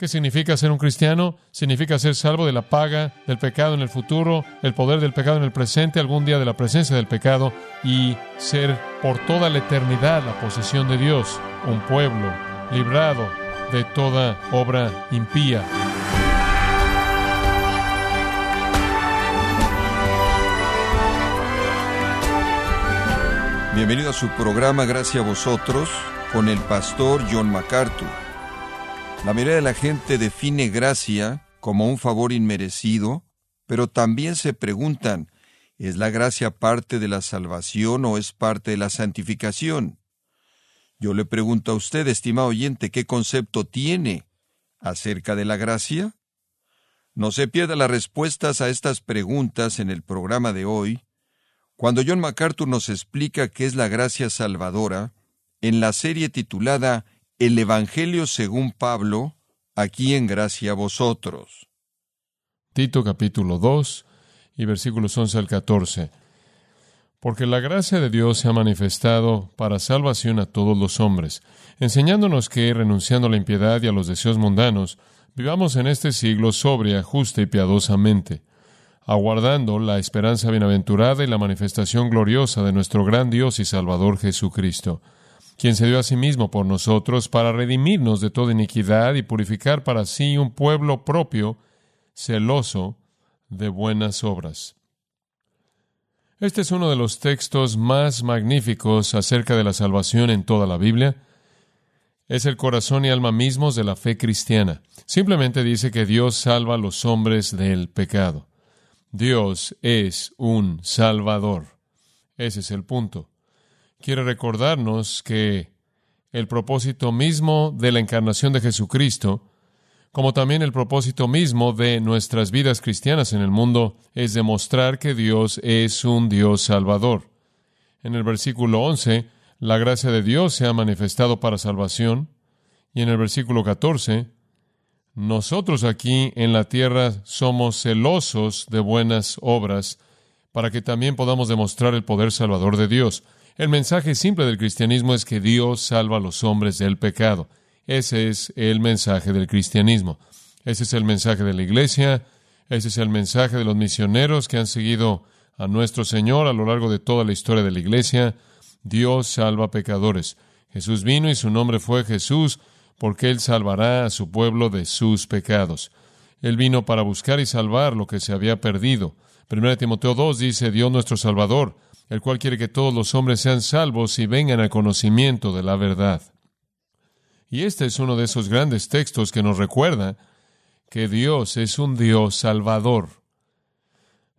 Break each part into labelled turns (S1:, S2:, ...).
S1: ¿Qué significa ser un cristiano? Significa ser salvo de la paga del pecado en el futuro, el poder del pecado en el presente, algún día de la presencia del pecado y ser por toda la eternidad la posesión de Dios, un pueblo librado de toda obra impía.
S2: Bienvenido a su programa Gracias a vosotros con el pastor John MacArthur. La mayoría de la gente define gracia como un favor inmerecido, pero también se preguntan, ¿es la gracia parte de la salvación o es parte de la santificación? Yo le pregunto a usted, estimado oyente, ¿qué concepto tiene acerca de la gracia? No se pierda las respuestas a estas preguntas en el programa de hoy, cuando John MacArthur nos explica qué es la gracia salvadora en la serie titulada el Evangelio según Pablo, aquí en gracia a vosotros.
S1: Tito capítulo 2 y versículos 11 al 14. Porque la gracia de Dios se ha manifestado para salvación a todos los hombres, enseñándonos que, renunciando a la impiedad y a los deseos mundanos, vivamos en este siglo sobria, justa y piadosamente, aguardando la esperanza bienaventurada y la manifestación gloriosa de nuestro gran Dios y Salvador Jesucristo quien se dio a sí mismo por nosotros para redimirnos de toda iniquidad y purificar para sí un pueblo propio, celoso de buenas obras. Este es uno de los textos más magníficos acerca de la salvación en toda la Biblia. Es el corazón y alma mismos de la fe cristiana. Simplemente dice que Dios salva a los hombres del pecado. Dios es un salvador. Ese es el punto quiere recordarnos que el propósito mismo de la encarnación de Jesucristo, como también el propósito mismo de nuestras vidas cristianas en el mundo, es demostrar que Dios es un Dios salvador. En el versículo 11, la gracia de Dios se ha manifestado para salvación, y en el versículo 14, nosotros aquí en la tierra somos celosos de buenas obras, para que también podamos demostrar el poder salvador de Dios. El mensaje simple del cristianismo es que Dios salva a los hombres del pecado. Ese es el mensaje del cristianismo. Ese es el mensaje de la iglesia. Ese es el mensaje de los misioneros que han seguido a nuestro Señor a lo largo de toda la historia de la iglesia. Dios salva pecadores. Jesús vino y su nombre fue Jesús porque Él salvará a su pueblo de sus pecados. Él vino para buscar y salvar lo que se había perdido. 1 Timoteo 2 dice, Dios nuestro Salvador el cual quiere que todos los hombres sean salvos y vengan al conocimiento de la verdad. Y este es uno de esos grandes textos que nos recuerda que Dios es un Dios salvador.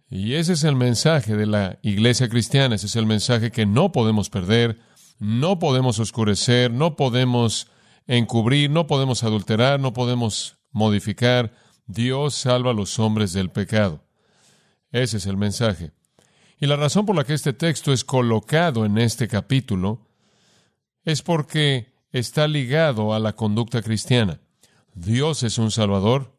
S1: Y ese es el mensaje de la iglesia cristiana, ese es el mensaje que no podemos perder, no podemos oscurecer, no podemos encubrir, no podemos adulterar, no podemos modificar. Dios salva a los hombres del pecado. Ese es el mensaje. Y la razón por la que este texto es colocado en este capítulo es porque está ligado a la conducta cristiana. Dios es un Salvador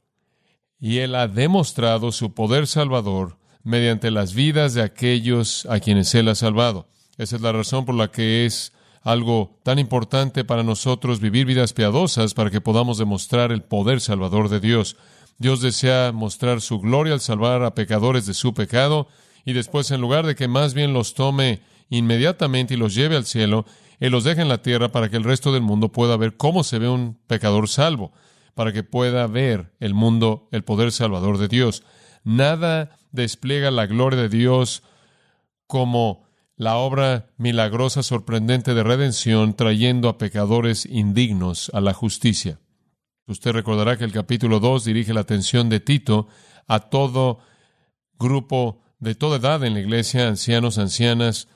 S1: y Él ha demostrado su poder salvador mediante las vidas de aquellos a quienes Él ha salvado. Esa es la razón por la que es algo tan importante para nosotros vivir vidas piadosas para que podamos demostrar el poder salvador de Dios. Dios desea mostrar su gloria al salvar a pecadores de su pecado y después en lugar de que más bien los tome inmediatamente y los lleve al cielo, Él los deja en la tierra para que el resto del mundo pueda ver cómo se ve un pecador salvo, para que pueda ver el mundo el poder salvador de Dios. Nada despliega la gloria de Dios como la obra milagrosa, sorprendente de redención, trayendo a pecadores indignos a la justicia. Usted recordará que el capítulo 2 dirige la atención de Tito a todo grupo de toda edad en la iglesia, ancianos, ancianas,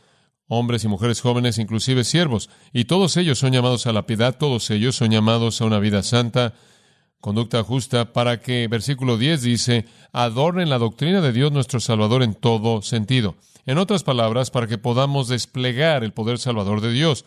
S1: hombres y mujeres jóvenes, inclusive siervos, y todos ellos son llamados a la piedad, todos ellos son llamados a una vida santa, conducta justa, para que, versículo 10 dice, adornen la doctrina de Dios nuestro Salvador en todo sentido. En otras palabras, para que podamos desplegar el poder salvador de Dios,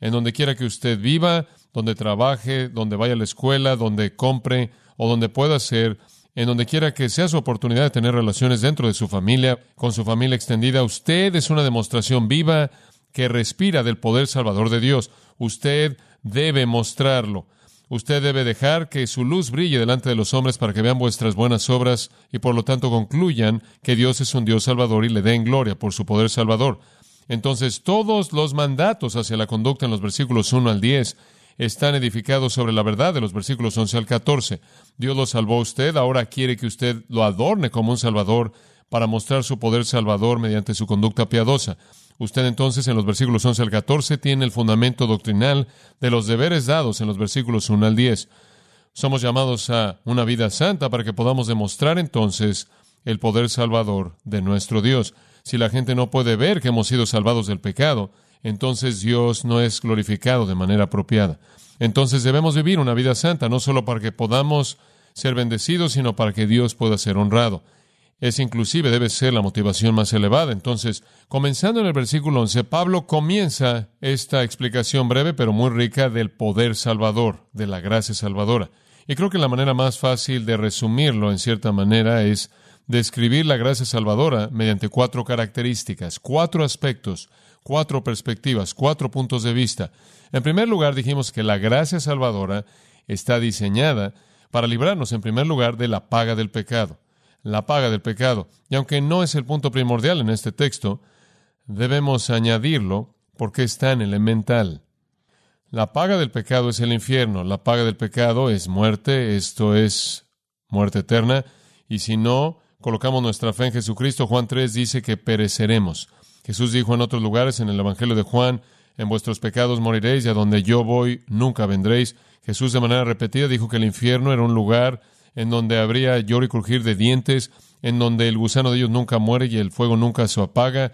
S1: en donde quiera que usted viva, donde trabaje, donde vaya a la escuela, donde compre o donde pueda ser, en donde quiera que sea su oportunidad de tener relaciones dentro de su familia, con su familia extendida, usted es una demostración viva que respira del poder salvador de Dios. Usted debe mostrarlo. Usted debe dejar que su luz brille delante de los hombres para que vean vuestras buenas obras y por lo tanto concluyan que Dios es un Dios salvador y le den gloria por su poder salvador. Entonces todos los mandatos hacia la conducta en los versículos 1 al 10 están edificados sobre la verdad de los versículos 11 al 14. Dios lo salvó a usted, ahora quiere que usted lo adorne como un salvador para mostrar su poder salvador mediante su conducta piadosa. Usted entonces en los versículos 11 al 14 tiene el fundamento doctrinal de los deberes dados en los versículos 1 al 10. Somos llamados a una vida santa para que podamos demostrar entonces el poder salvador de nuestro Dios. Si la gente no puede ver que hemos sido salvados del pecado, entonces Dios no es glorificado de manera apropiada. Entonces debemos vivir una vida santa, no solo para que podamos ser bendecidos, sino para que Dios pueda ser honrado. Es inclusive debe ser la motivación más elevada. Entonces, comenzando en el versículo 11, Pablo comienza esta explicación breve pero muy rica del poder salvador, de la gracia salvadora. Y creo que la manera más fácil de resumirlo en cierta manera es describir la gracia salvadora mediante cuatro características, cuatro aspectos, cuatro perspectivas, cuatro puntos de vista. En primer lugar, dijimos que la gracia salvadora está diseñada para librarnos, en primer lugar, de la paga del pecado la paga del pecado. Y aunque no es el punto primordial en este texto, debemos añadirlo porque es tan elemental. La paga del pecado es el infierno, la paga del pecado es muerte, esto es muerte eterna, y si no colocamos nuestra fe en Jesucristo, Juan 3 dice que pereceremos. Jesús dijo en otros lugares en el Evangelio de Juan, en vuestros pecados moriréis y a donde yo voy nunca vendréis. Jesús de manera repetida dijo que el infierno era un lugar en donde habría lloro y crujir de dientes, en donde el gusano de ellos nunca muere y el fuego nunca se apaga,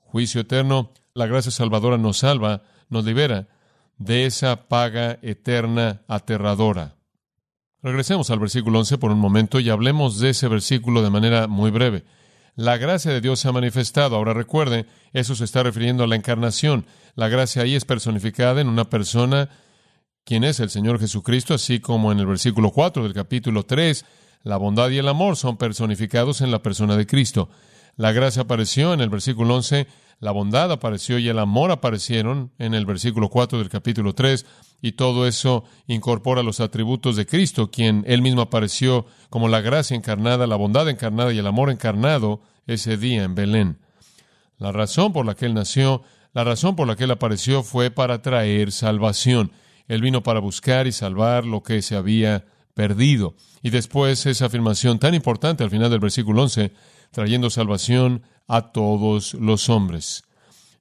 S1: juicio eterno, la gracia salvadora nos salva, nos libera de esa paga eterna aterradora. Regresemos al versículo 11 por un momento y hablemos de ese versículo de manera muy breve. La gracia de Dios se ha manifestado. Ahora recuerde, eso se está refiriendo a la encarnación. La gracia ahí es personificada en una persona quién es el Señor Jesucristo, así como en el versículo 4 del capítulo 3, la bondad y el amor son personificados en la persona de Cristo. La gracia apareció en el versículo 11, la bondad apareció y el amor aparecieron en el versículo 4 del capítulo 3, y todo eso incorpora los atributos de Cristo, quien él mismo apareció como la gracia encarnada, la bondad encarnada y el amor encarnado ese día en Belén. La razón por la que él nació, la razón por la que él apareció fue para traer salvación. Él vino para buscar y salvar lo que se había perdido. Y después esa afirmación tan importante al final del versículo 11, trayendo salvación a todos los hombres.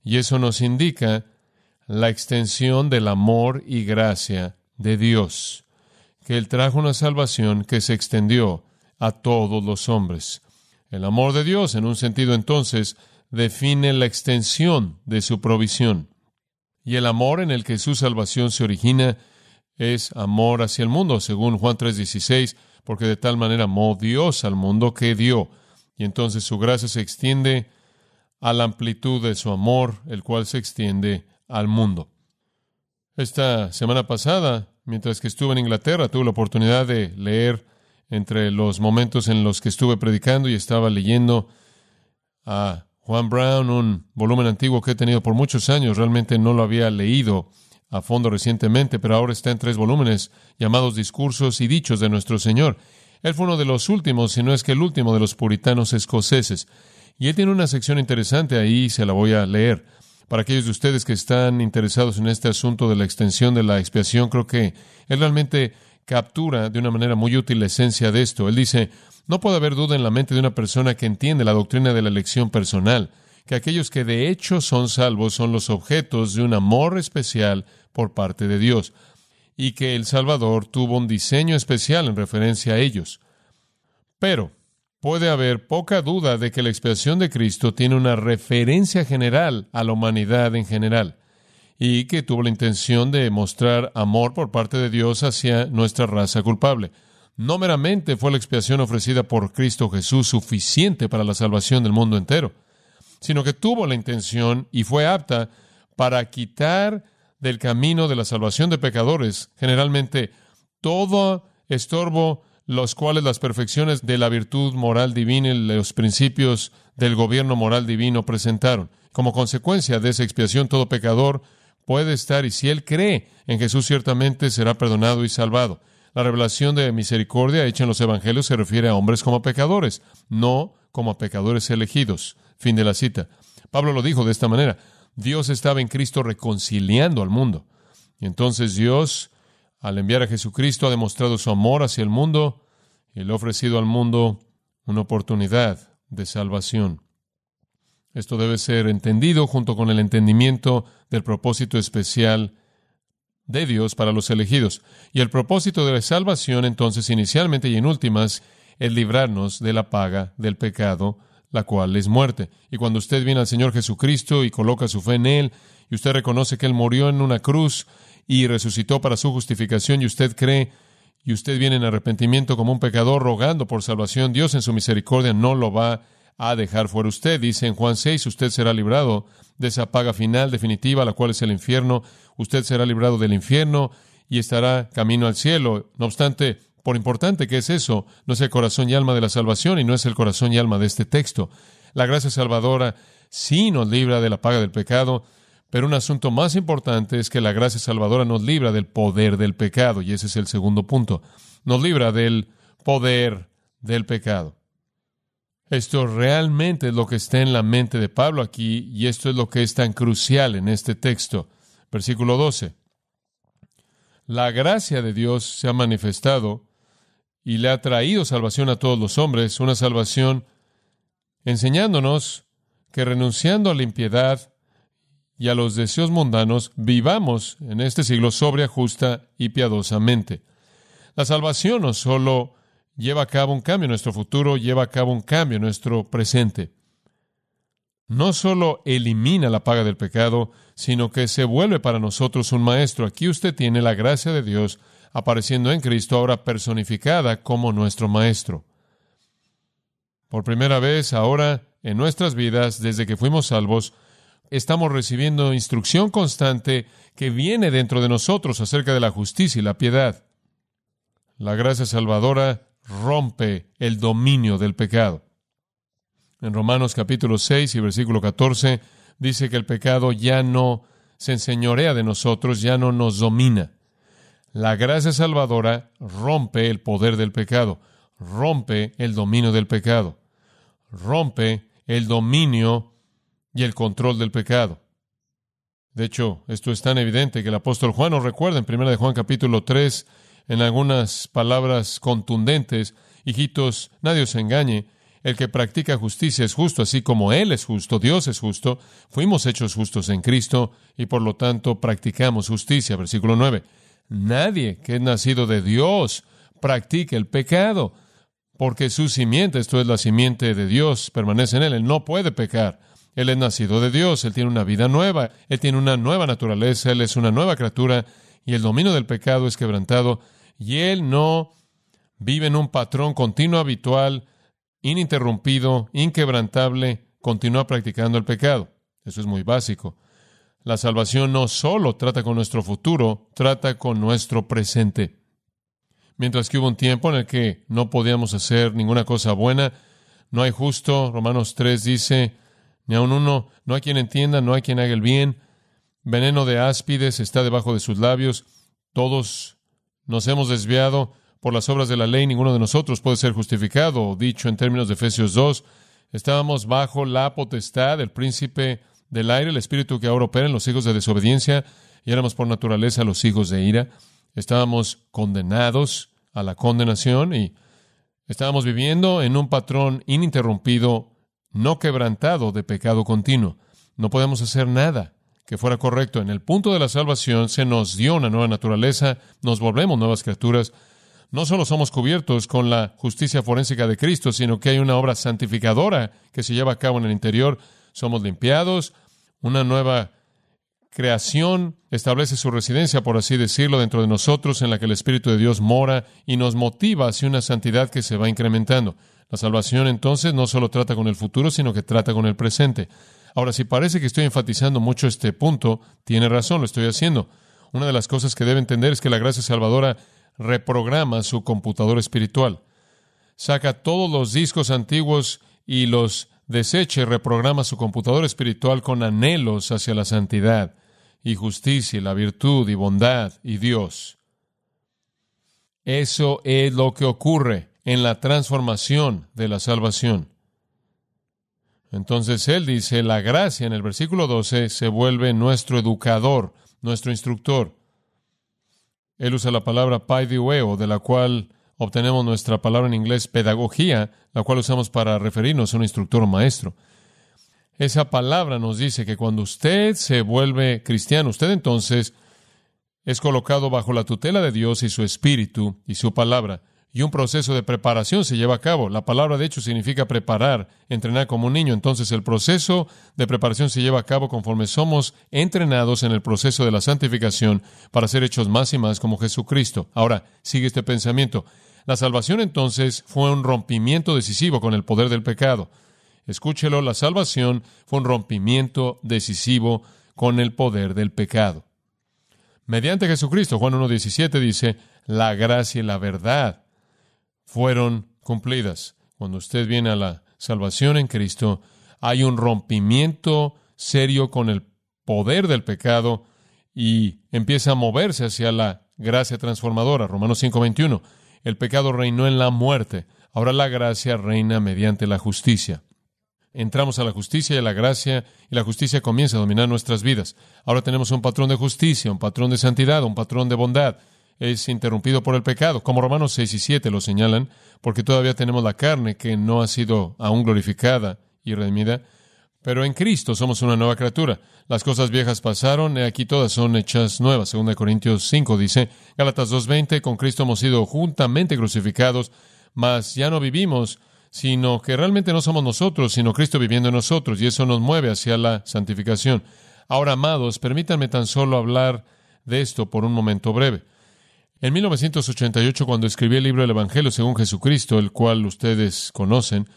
S1: Y eso nos indica la extensión del amor y gracia de Dios, que Él trajo una salvación que se extendió a todos los hombres. El amor de Dios, en un sentido entonces, define la extensión de su provisión. Y el amor en el que su salvación se origina es amor hacia el mundo, según Juan 3:16, porque de tal manera amó Dios al mundo que dio. Y entonces su gracia se extiende a la amplitud de su amor, el cual se extiende al mundo. Esta semana pasada, mientras que estuve en Inglaterra, tuve la oportunidad de leer entre los momentos en los que estuve predicando y estaba leyendo a Juan Brown, un volumen antiguo que he tenido por muchos años, realmente no lo había leído a fondo recientemente, pero ahora está en tres volúmenes llamados Discursos y Dichos de nuestro Señor. Él fue uno de los últimos, si no es que el último de los puritanos escoceses. Y él tiene una sección interesante ahí, se la voy a leer. Para aquellos de ustedes que están interesados en este asunto de la extensión de la expiación, creo que él realmente captura de una manera muy útil la esencia de esto. Él dice, no puede haber duda en la mente de una persona que entiende la doctrina de la elección personal, que aquellos que de hecho son salvos son los objetos de un amor especial por parte de Dios, y que el Salvador tuvo un diseño especial en referencia a ellos. Pero puede haber poca duda de que la expiación de Cristo tiene una referencia general a la humanidad en general, y que tuvo la intención de mostrar amor por parte de Dios hacia nuestra raza culpable. No meramente fue la expiación ofrecida por Cristo Jesús suficiente para la salvación del mundo entero, sino que tuvo la intención y fue apta para quitar del camino de la salvación de pecadores, generalmente todo estorbo, los cuales las perfecciones de la virtud moral divina y los principios del gobierno moral divino presentaron. Como consecuencia de esa expiación, todo pecador puede estar y si él cree en Jesús ciertamente será perdonado y salvado. La revelación de misericordia hecha en los evangelios se refiere a hombres como pecadores, no como pecadores elegidos. Fin de la cita. Pablo lo dijo de esta manera. Dios estaba en Cristo reconciliando al mundo. Y entonces Dios, al enviar a Jesucristo, ha demostrado su amor hacia el mundo y le ha ofrecido al mundo una oportunidad de salvación. Esto debe ser entendido junto con el entendimiento del propósito especial de Dios para los elegidos. Y el propósito de la salvación, entonces, inicialmente y en últimas, es librarnos de la paga del pecado, la cual es muerte. Y cuando usted viene al Señor Jesucristo y coloca su fe en Él, y usted reconoce que Él murió en una cruz y resucitó para su justificación, y usted cree, y usted viene en arrepentimiento como un pecador rogando por salvación, Dios en su misericordia no lo va a dejar fuera usted. Dice en Juan 6, usted será librado de esa paga final definitiva, la cual es el infierno. Usted será librado del infierno y estará camino al cielo. No obstante, por importante que es eso, no es el corazón y alma de la salvación y no es el corazón y alma de este texto. La gracia salvadora sí nos libra de la paga del pecado, pero un asunto más importante es que la gracia salvadora nos libra del poder del pecado, y ese es el segundo punto. Nos libra del poder del pecado. Esto realmente es lo que está en la mente de Pablo aquí y esto es lo que es tan crucial en este texto. Versículo 12. La gracia de Dios se ha manifestado y le ha traído salvación a todos los hombres, una salvación enseñándonos que renunciando a la impiedad y a los deseos mundanos, vivamos en este siglo sobria, justa y piadosamente. La salvación no solo lleva a cabo un cambio en nuestro futuro, lleva a cabo un cambio en nuestro presente. No solo elimina la paga del pecado, sino que se vuelve para nosotros un maestro. Aquí usted tiene la gracia de Dios apareciendo en Cristo, ahora personificada como nuestro maestro. Por primera vez ahora en nuestras vidas, desde que fuimos salvos, estamos recibiendo instrucción constante que viene dentro de nosotros acerca de la justicia y la piedad. La gracia salvadora rompe el dominio del pecado. En Romanos capítulo 6 y versículo 14 dice que el pecado ya no se enseñorea de nosotros, ya no nos domina. La gracia salvadora rompe el poder del pecado, rompe el dominio del pecado, rompe el dominio y el control del pecado. De hecho, esto es tan evidente que el apóstol Juan nos recuerda en 1 de Juan capítulo 3 en algunas palabras contundentes, hijitos, nadie os engañe, el que practica justicia es justo, así como Él es justo, Dios es justo, fuimos hechos justos en Cristo y por lo tanto practicamos justicia. Versículo 9. Nadie que es nacido de Dios practica el pecado, porque su simiente, esto es la simiente de Dios, permanece en Él. Él no puede pecar. Él es nacido de Dios, Él tiene una vida nueva, Él tiene una nueva naturaleza, Él es una nueva criatura y el dominio del pecado es quebrantado y él no vive en un patrón continuo, habitual, ininterrumpido, inquebrantable, continúa practicando el pecado. Eso es muy básico. La salvación no solo trata con nuestro futuro, trata con nuestro presente. Mientras que hubo un tiempo en el que no podíamos hacer ninguna cosa buena, no hay justo, Romanos 3 dice, ni aun uno, no hay quien entienda, no hay quien haga el bien, veneno de áspides está debajo de sus labios, todos nos hemos desviado por las obras de la ley, ninguno de nosotros puede ser justificado. Dicho en términos de Efesios 2, estábamos bajo la potestad del príncipe del aire, el espíritu que ahora opera en los hijos de desobediencia, y éramos por naturaleza los hijos de ira. Estábamos condenados a la condenación y estábamos viviendo en un patrón ininterrumpido, no quebrantado de pecado continuo. No podemos hacer nada que fuera correcto. En el punto de la salvación se nos dio una nueva naturaleza, nos volvemos nuevas criaturas. No solo somos cubiertos con la justicia forénsica de Cristo, sino que hay una obra santificadora que se lleva a cabo en el interior. Somos limpiados, una nueva creación establece su residencia, por así decirlo, dentro de nosotros, en la que el Espíritu de Dios mora y nos motiva hacia una santidad que se va incrementando. La salvación entonces no solo trata con el futuro, sino que trata con el presente. Ahora, si parece que estoy enfatizando mucho este punto, tiene razón, lo estoy haciendo. Una de las cosas que debe entender es que la gracia salvadora reprograma su computador espiritual. Saca todos los discos antiguos y los desecha y reprograma su computador espiritual con anhelos hacia la santidad y justicia y la virtud y bondad y Dios. Eso es lo que ocurre en la transformación de la salvación. Entonces él dice, la gracia en el versículo 12 se vuelve nuestro educador, nuestro instructor. Él usa la palabra paidiueo, de la cual obtenemos nuestra palabra en inglés pedagogía, la cual usamos para referirnos a un instructor o maestro. Esa palabra nos dice que cuando usted se vuelve cristiano, usted entonces es colocado bajo la tutela de Dios y su espíritu y su palabra. Y un proceso de preparación se lleva a cabo. La palabra, de hecho, significa preparar, entrenar como un niño. Entonces, el proceso de preparación se lleva a cabo conforme somos entrenados en el proceso de la santificación para ser hechos más y más como Jesucristo. Ahora, sigue este pensamiento. La salvación, entonces, fue un rompimiento decisivo con el poder del pecado. Escúchelo, la salvación fue un rompimiento decisivo con el poder del pecado. Mediante Jesucristo, Juan 1.17 dice, la gracia y la verdad fueron cumplidas. Cuando usted viene a la salvación en Cristo, hay un rompimiento serio con el poder del pecado y empieza a moverse hacia la gracia transformadora. Romanos 5:21. El pecado reinó en la muerte, ahora la gracia reina mediante la justicia. Entramos a la justicia y a la gracia y la justicia comienza a dominar nuestras vidas. Ahora tenemos un patrón de justicia, un patrón de santidad, un patrón de bondad es interrumpido por el pecado, como Romanos 6 y 7 lo señalan, porque todavía tenemos la carne que no ha sido aún glorificada y redimida, pero en Cristo somos una nueva criatura. Las cosas viejas pasaron, aquí todas son hechas nuevas. 2 Corintios 5 dice, Gálatas 2.20, con Cristo hemos sido juntamente crucificados, mas ya no vivimos, sino que realmente no somos nosotros, sino Cristo viviendo en nosotros, y eso nos mueve hacia la santificación. Ahora, amados, permítanme tan solo hablar de esto por un momento breve. En 1988, cuando escribí el libro del Evangelio según Jesucristo, el cual ustedes conocen,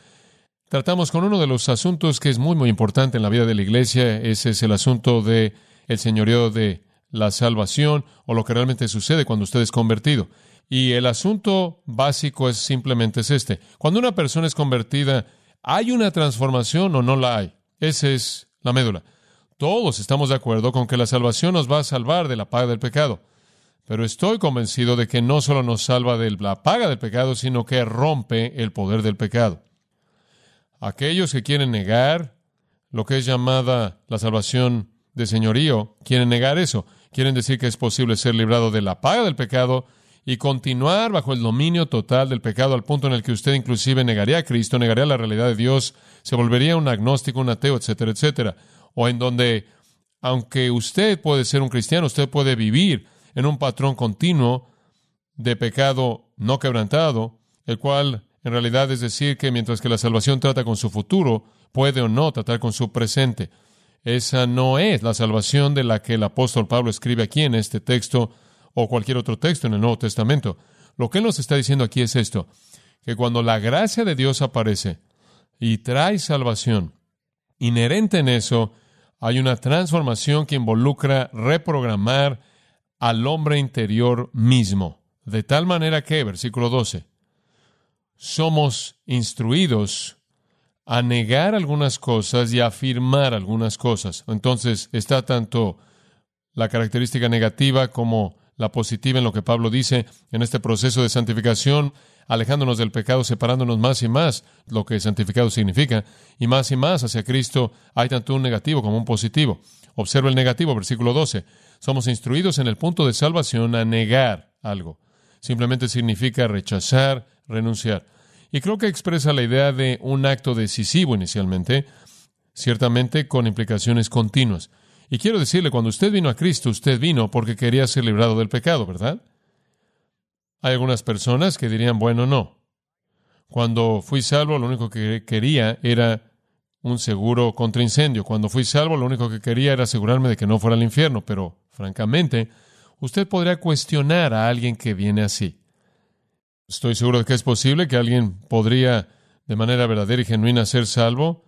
S1: tratamos con uno de los asuntos que es muy, muy importante en la vida de la iglesia. Ese es el asunto de el señorío de la salvación o lo que realmente sucede cuando usted es convertido. Y el asunto básico es simplemente es este. Cuando una persona es convertida, ¿hay una transformación o no la hay? Esa es la médula. Todos estamos de acuerdo con que la salvación nos va a salvar de la paga del pecado. Pero estoy convencido de que no solo nos salva de la paga del pecado, sino que rompe el poder del pecado. Aquellos que quieren negar lo que es llamada la salvación de señorío, quieren negar eso. Quieren decir que es posible ser librado de la paga del pecado y continuar bajo el dominio total del pecado al punto en el que usted inclusive negaría a Cristo, negaría la realidad de Dios, se volvería un agnóstico, un ateo, etcétera, etcétera. O en donde, aunque usted puede ser un cristiano, usted puede vivir en un patrón continuo de pecado no quebrantado, el cual en realidad es decir que mientras que la salvación trata con su futuro, puede o no tratar con su presente. Esa no es la salvación de la que el apóstol Pablo escribe aquí en este texto o cualquier otro texto en el Nuevo Testamento. Lo que él nos está diciendo aquí es esto, que cuando la gracia de Dios aparece y trae salvación, inherente en eso, hay una transformación que involucra reprogramar al hombre interior mismo. De tal manera que, versículo 12, somos instruidos a negar algunas cosas y a afirmar algunas cosas. Entonces está tanto la característica negativa como la positiva en lo que Pablo dice en este proceso de santificación, alejándonos del pecado, separándonos más y más, lo que santificado significa, y más y más hacia Cristo hay tanto un negativo como un positivo. Observa el negativo, versículo 12. Somos instruidos en el punto de salvación a negar algo. Simplemente significa rechazar, renunciar. Y creo que expresa la idea de un acto decisivo inicialmente, ciertamente con implicaciones continuas. Y quiero decirle, cuando usted vino a Cristo, usted vino porque quería ser librado del pecado, ¿verdad? Hay algunas personas que dirían, bueno, no. Cuando fui salvo, lo único que quería era un seguro contra incendio. Cuando fui salvo, lo único que quería era asegurarme de que no fuera al infierno, pero francamente, usted podría cuestionar a alguien que viene así. Estoy seguro de que es posible que alguien podría, de manera verdadera y genuina, ser salvo,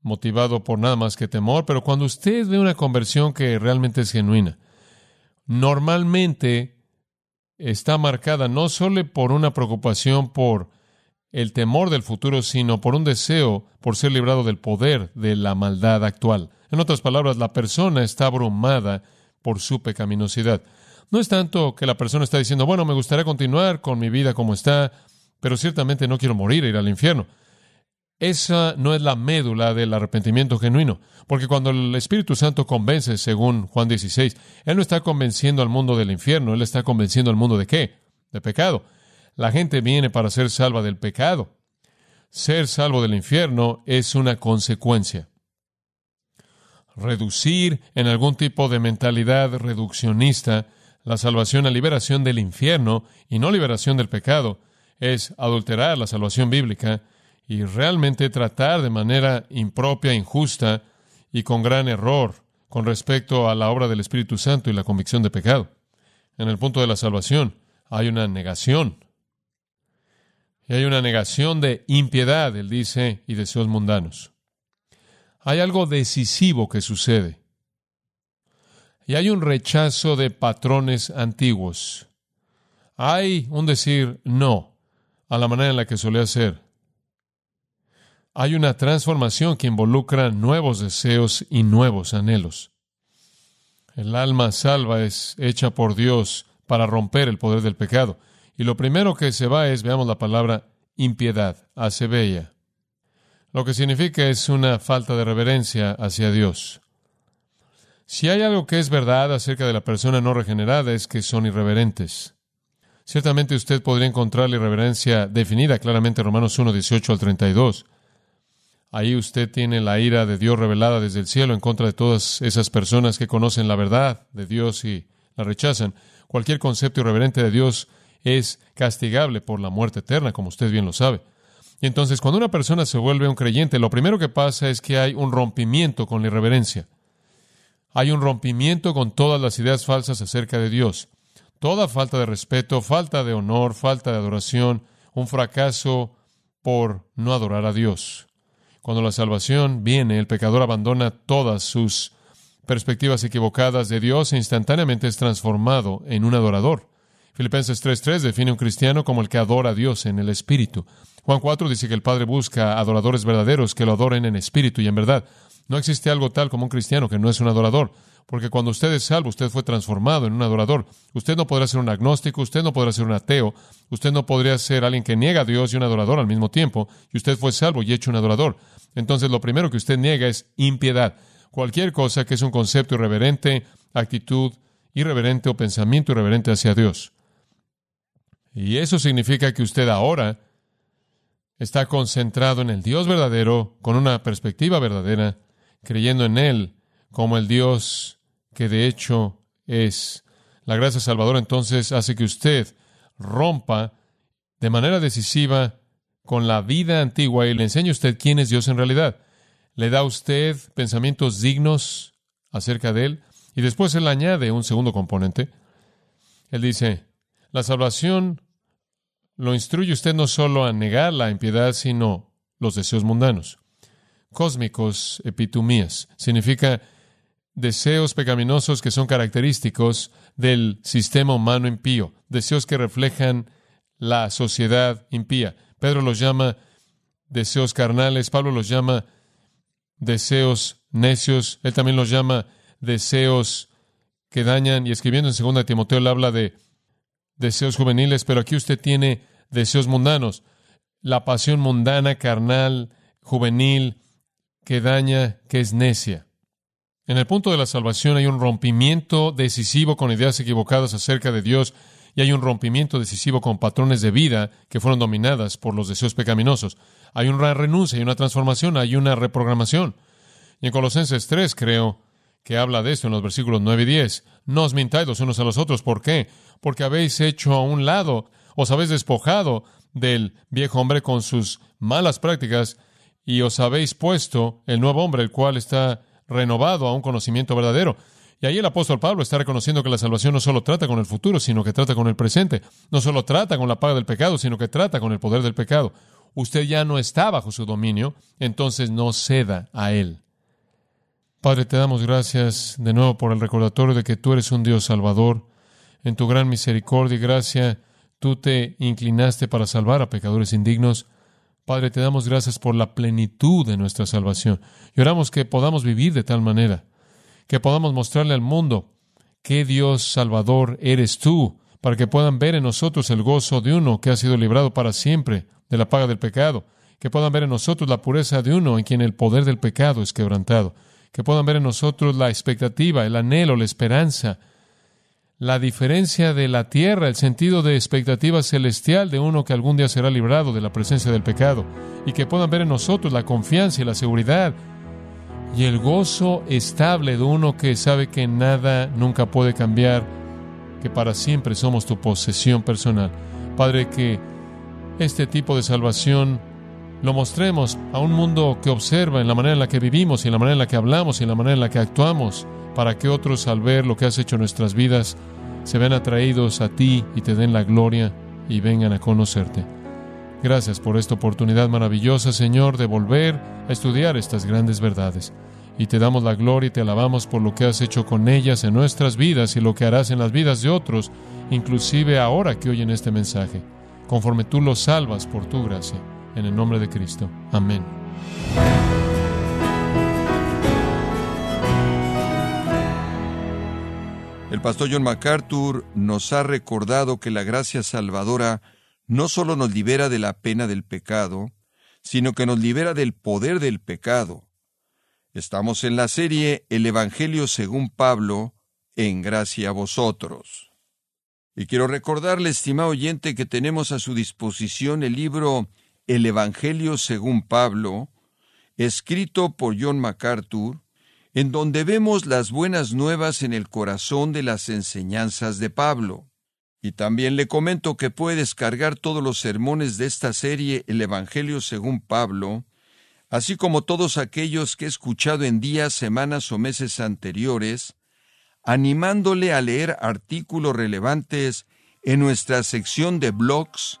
S1: motivado por nada más que temor, pero cuando usted ve una conversión que realmente es genuina, normalmente está marcada no solo por una preocupación por el temor del futuro, sino por un deseo por ser librado del poder de la maldad actual. En otras palabras, la persona está abrumada por su pecaminosidad. No es tanto que la persona está diciendo, bueno, me gustaría continuar con mi vida como está, pero ciertamente no quiero morir e ir al infierno. Esa no es la médula del arrepentimiento genuino, porque cuando el Espíritu Santo convence, según Juan 16, Él no está convenciendo al mundo del infierno, Él está convenciendo al mundo de qué? De pecado. La gente viene para ser salva del pecado. Ser salvo del infierno es una consecuencia. Reducir en algún tipo de mentalidad reduccionista la salvación a liberación del infierno y no liberación del pecado es adulterar la salvación bíblica y realmente tratar de manera impropia, injusta y con gran error con respecto a la obra del Espíritu Santo y la convicción de pecado. En el punto de la salvación hay una negación. Y hay una negación de impiedad, él dice, y deseos mundanos. Hay algo decisivo que sucede. Y hay un rechazo de patrones antiguos. Hay un decir no a la manera en la que solía ser. Hay una transformación que involucra nuevos deseos y nuevos anhelos. El alma salva es hecha por Dios para romper el poder del pecado. Y lo primero que se va es, veamos la palabra, impiedad, bella. Lo que significa es una falta de reverencia hacia Dios. Si hay algo que es verdad acerca de la persona no regenerada es que son irreverentes. Ciertamente usted podría encontrar la irreverencia definida claramente en Romanos 1, 18 al 32. Ahí usted tiene la ira de Dios revelada desde el cielo en contra de todas esas personas que conocen la verdad de Dios y la rechazan. Cualquier concepto irreverente de Dios es castigable por la muerte eterna, como usted bien lo sabe. Y entonces, cuando una persona se vuelve un creyente, lo primero que pasa es que hay un rompimiento con la irreverencia. Hay un rompimiento con todas las ideas falsas acerca de Dios. Toda falta de respeto, falta de honor, falta de adoración, un fracaso por no adorar a Dios. Cuando la salvación viene, el pecador abandona todas sus perspectivas equivocadas de Dios e instantáneamente es transformado en un adorador. Filipenses 3.3 define un cristiano como el que adora a Dios en el Espíritu. Juan 4 dice que el Padre busca adoradores verdaderos que lo adoren en espíritu y en verdad. No existe algo tal como un cristiano que no es un adorador, porque cuando usted es salvo, usted fue transformado en un adorador. Usted no podrá ser un agnóstico, usted no podrá ser un ateo, usted no podría ser alguien que niega a Dios y un adorador al mismo tiempo, y usted fue salvo y hecho un adorador. Entonces lo primero que usted niega es impiedad. Cualquier cosa que es un concepto irreverente, actitud irreverente o pensamiento irreverente hacia Dios. Y eso significa que usted ahora está concentrado en el Dios verdadero, con una perspectiva verdadera, creyendo en Él como el Dios que de hecho es. La gracia salvadora entonces hace que usted rompa de manera decisiva con la vida antigua y le enseña a usted quién es Dios en realidad. Le da a usted pensamientos dignos acerca de Él y después Él añade un segundo componente. Él dice, la salvación lo instruye usted no solo a negar la impiedad, sino los deseos mundanos. Cósmicos, epitumías, significa deseos pecaminosos que son característicos del sistema humano impío, deseos que reflejan la sociedad impía. Pedro los llama deseos carnales, Pablo los llama deseos necios, él también los llama deseos que dañan, y escribiendo en 2 Timoteo él habla de deseos juveniles, pero aquí usted tiene deseos mundanos, la pasión mundana, carnal, juvenil, que daña, que es necia. En el punto de la salvación hay un rompimiento decisivo con ideas equivocadas acerca de Dios y hay un rompimiento decisivo con patrones de vida que fueron dominadas por los deseos pecaminosos. Hay una renuncia, hay una transformación, hay una reprogramación. Y en Colosenses 3 creo que habla de esto en los versículos 9 y 10. No os mintáis los unos a los otros. ¿Por qué? Porque habéis hecho a un lado, os habéis despojado del viejo hombre con sus malas prácticas y os habéis puesto el nuevo hombre, el cual está renovado a un conocimiento verdadero. Y ahí el apóstol Pablo está reconociendo que la salvación no solo trata con el futuro, sino que trata con el presente. No solo trata con la paga del pecado, sino que trata con el poder del pecado. Usted ya no está bajo su dominio, entonces no ceda a él. Padre, te damos gracias de nuevo por el recordatorio de que tú eres un Dios salvador. En tu gran misericordia y gracia, tú te inclinaste para salvar a pecadores indignos. Padre, te damos gracias por la plenitud de nuestra salvación. Y oramos que podamos vivir de tal manera que podamos mostrarle al mundo qué Dios Salvador eres tú, para que puedan ver en nosotros el gozo de uno que ha sido librado para siempre de la paga del pecado, que puedan ver en nosotros la pureza de uno en quien el poder del pecado es quebrantado, que puedan ver en nosotros la expectativa, el anhelo, la esperanza, la diferencia de la tierra, el sentido de expectativa celestial de uno que algún día será librado de la presencia del pecado, y que puedan ver en nosotros la confianza y la seguridad y el gozo estable de uno que sabe que nada nunca puede cambiar, que para siempre somos tu posesión personal. Padre, que este tipo de salvación lo mostremos a un mundo que observa en la manera en la que vivimos y en la manera en la que hablamos y en la manera en la que actuamos, para que otros al ver lo que has hecho en nuestras vidas se vean atraídos a ti y te den la gloria y vengan a conocerte. Gracias por esta oportunidad maravillosa, Señor, de volver a estudiar estas grandes verdades. Y te damos la gloria y te alabamos por lo que has hecho con ellas en nuestras vidas y lo que harás en las vidas de otros, inclusive ahora que oyen este mensaje, conforme tú los salvas por tu gracia. En el nombre de Cristo. Amén.
S2: El pastor John MacArthur nos ha recordado que la gracia salvadora no solo nos libera de la pena del pecado, sino que nos libera del poder del pecado. Estamos en la serie El Evangelio según Pablo, en gracia a vosotros. Y quiero recordarle, estimado oyente, que tenemos a su disposición el libro El Evangelio según Pablo, escrito por John MacArthur, en donde vemos las buenas nuevas en el corazón de las enseñanzas de Pablo. Y también le comento que puede descargar todos los sermones de esta serie El Evangelio según Pablo, así como todos aquellos que he escuchado en días, semanas o meses anteriores, animándole a leer artículos relevantes en nuestra sección de blogs